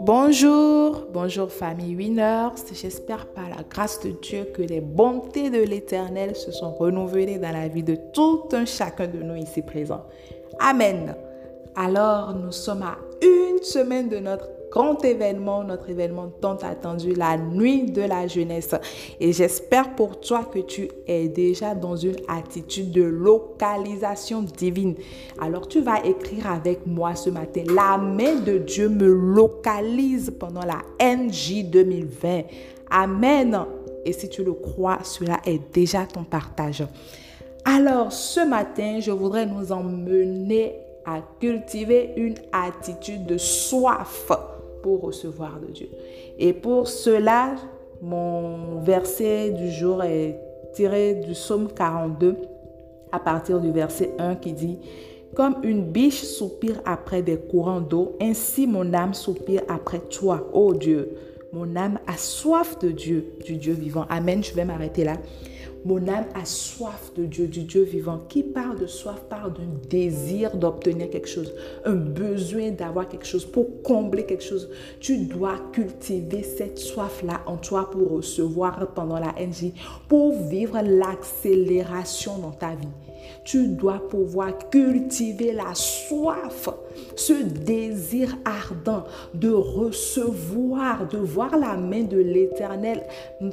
Bonjour, bonjour famille Winners. J'espère par la grâce de Dieu que les bontés de l'Éternel se sont renouvelées dans la vie de tout un chacun de nous ici présents. Amen. Alors, nous sommes à une semaine de notre grand événement, notre événement tant attendu, la nuit de la jeunesse. Et j'espère pour toi que tu es déjà dans une attitude de localisation divine. Alors tu vas écrire avec moi ce matin, la main de Dieu me localise pendant la NJ 2020. Amen. Et si tu le crois, cela est déjà ton partage. Alors ce matin, je voudrais nous emmener à cultiver une attitude de soif pour recevoir de Dieu. Et pour cela, mon verset du jour est tiré du psaume 42 à partir du verset 1 qui dit Comme une biche soupire après des courants d'eau, ainsi mon âme soupire après toi, ô Dieu. Mon âme a soif de Dieu, du Dieu vivant. Amen, je vais m'arrêter là. Mon âme a soif de Dieu, du Dieu vivant. Qui parle de soif parle d'un désir d'obtenir quelque chose, un besoin d'avoir quelque chose, pour combler quelque chose. Tu dois cultiver cette soif-là en toi pour recevoir pendant la NJ, pour vivre l'accélération dans ta vie. Tu dois pouvoir cultiver la soif, ce désir ardent de recevoir, de voir la main de l'Éternel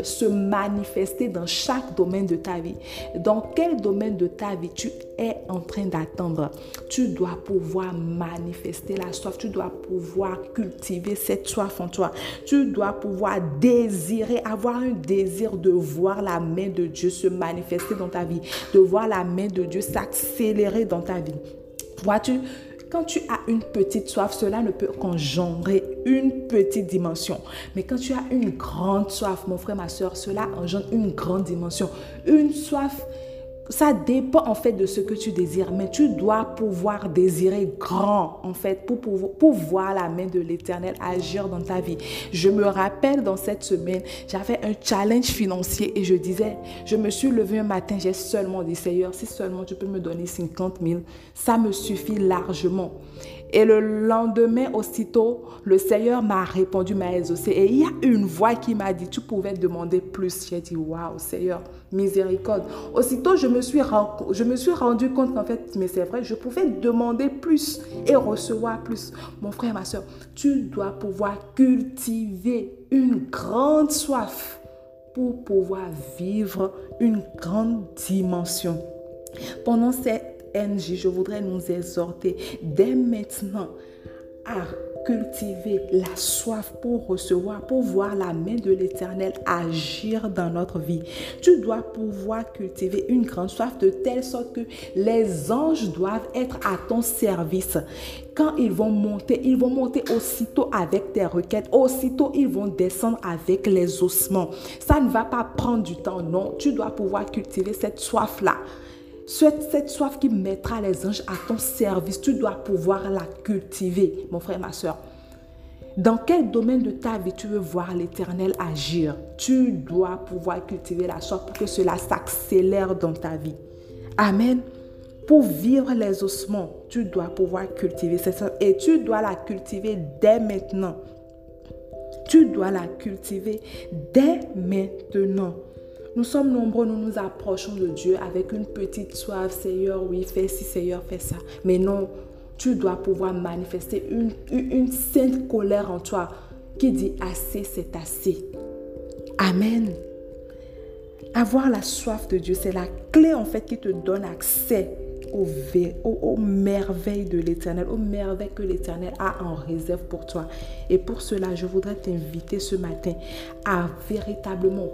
se manifester dans chaque domaine de ta vie. Dans quel domaine de ta vie tu es en train d'attendre? Tu dois pouvoir manifester la soif, tu dois pouvoir cultiver cette soif en toi. Tu dois pouvoir désirer, avoir un désir de voir la main de Dieu se manifester dans ta vie, de voir la main de Dieu s'accélérer dans ta vie. Vois-tu, quand tu as une petite soif, cela ne peut qu'engendrer une petite dimension. Mais quand tu as une grande soif, mon frère, ma soeur, cela engendre une grande dimension. Une soif ça dépend en fait de ce que tu désires, mais tu dois pouvoir désirer grand en fait pour, pour, voir la main de l'Éternel agir dans ta vie. Je me rappelle dans cette semaine, j'avais un challenge financier et je disais, je me suis levé un matin, j'ai seulement dit Seigneur, si seulement tu peux me donner 50 000, ça me suffit largement. Et le lendemain, aussitôt, le Seigneur m'a répondu, m'a exaucé. Et il y a une voix qui m'a dit, tu pouvais demander plus. J'ai dit, waouh, Seigneur, miséricorde. Aussitôt, je me suis, je me suis rendu compte qu'en fait, mais c'est vrai, je pouvais demander plus et recevoir plus. Mon frère, ma soeur, tu dois pouvoir cultiver une grande soif pour pouvoir vivre une grande dimension. Pendant cette je voudrais nous exhorter dès maintenant à cultiver la soif pour recevoir, pour voir la main de l'Éternel agir dans notre vie. Tu dois pouvoir cultiver une grande soif de telle sorte que les anges doivent être à ton service. Quand ils vont monter, ils vont monter aussitôt avec tes requêtes, aussitôt ils vont descendre avec les ossements. Ça ne va pas prendre du temps, non. Tu dois pouvoir cultiver cette soif-là. Cette, soif qui mettra les anges à ton service, tu dois pouvoir la cultiver, mon frère, ma soeur. Dans quel domaine de ta vie tu veux voir l'Éternel agir? Tu dois pouvoir cultiver la soif pour que cela s'accélère dans ta vie. Amen. Pour vivre les ossements, tu dois pouvoir cultiver cette soif et tu dois la cultiver dès maintenant. Tu dois la cultiver dès maintenant. Nous sommes nombreux, nous nous approchons de Dieu avec une petite soif. Seigneur, oui, fais ci, Seigneur, fais ça. Mais non, tu dois pouvoir manifester une, une sainte colère en toi qui dit assez, c'est assez. Amen. Avoir la soif de Dieu, c'est la clé en fait qui te donne accès aux, aux, merveilles de l'Éternel, aux merveilles que l'Éternel a en réserve pour toi. Et pour cela, je voudrais t'inviter ce matin à véritablement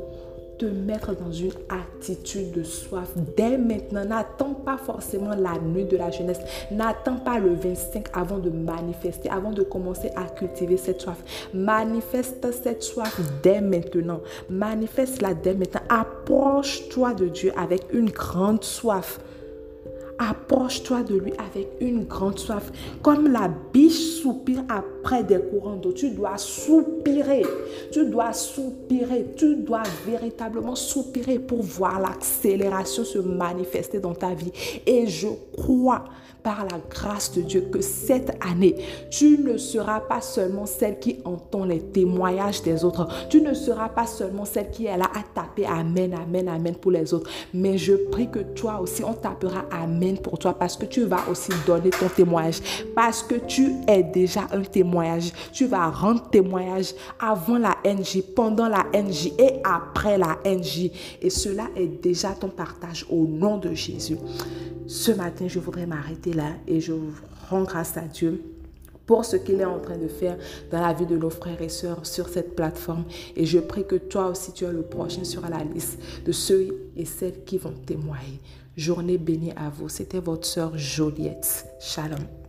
mettre dans une attitude de soif dès maintenant. N'attends pas forcément la nuit de la jeunesse. N'attends pas le 25 avant de manifester, avant de commencer à cultiver cette soif. Manifeste cette soif dès maintenant. Manifeste-la dès maintenant. Approche-toi de Dieu avec une grande soif. Approche-toi de lui avec une grande soif. Comme la biche soupire après des courants d'eau. Tu dois soupirer. Tu dois soupirer. Tu dois véritablement soupirer pour voir l'accélération se manifester dans ta vie. Et je crois par la grâce de Dieu que cette année, tu ne seras pas seulement celle qui entend les témoignages des autres. Tu ne seras pas seulement celle qui est là à taper Amen, Amen, Amen pour les autres. Mais je prie que toi aussi, on tapera Amen pour toi parce que tu vas aussi donner ton témoignage. Parce que tu es déjà un Tu vas rendre témoignage avant la NJ, pendant la NJ et après la NJ. Et cela est déjà ton partage au nom de Jésus. Ce matin, je voudrais m'arrêter là et je rends grâce à Dieu pour ce qu'il est en train de faire dans la vie de nos frères et sœurs sur cette plateforme. Et je prie que toi aussi, tu es le prochain sur la liste de ceux et celles qui vont témoigner. Journée bénie à vous. C'était votre sœur Joliette. Shalom.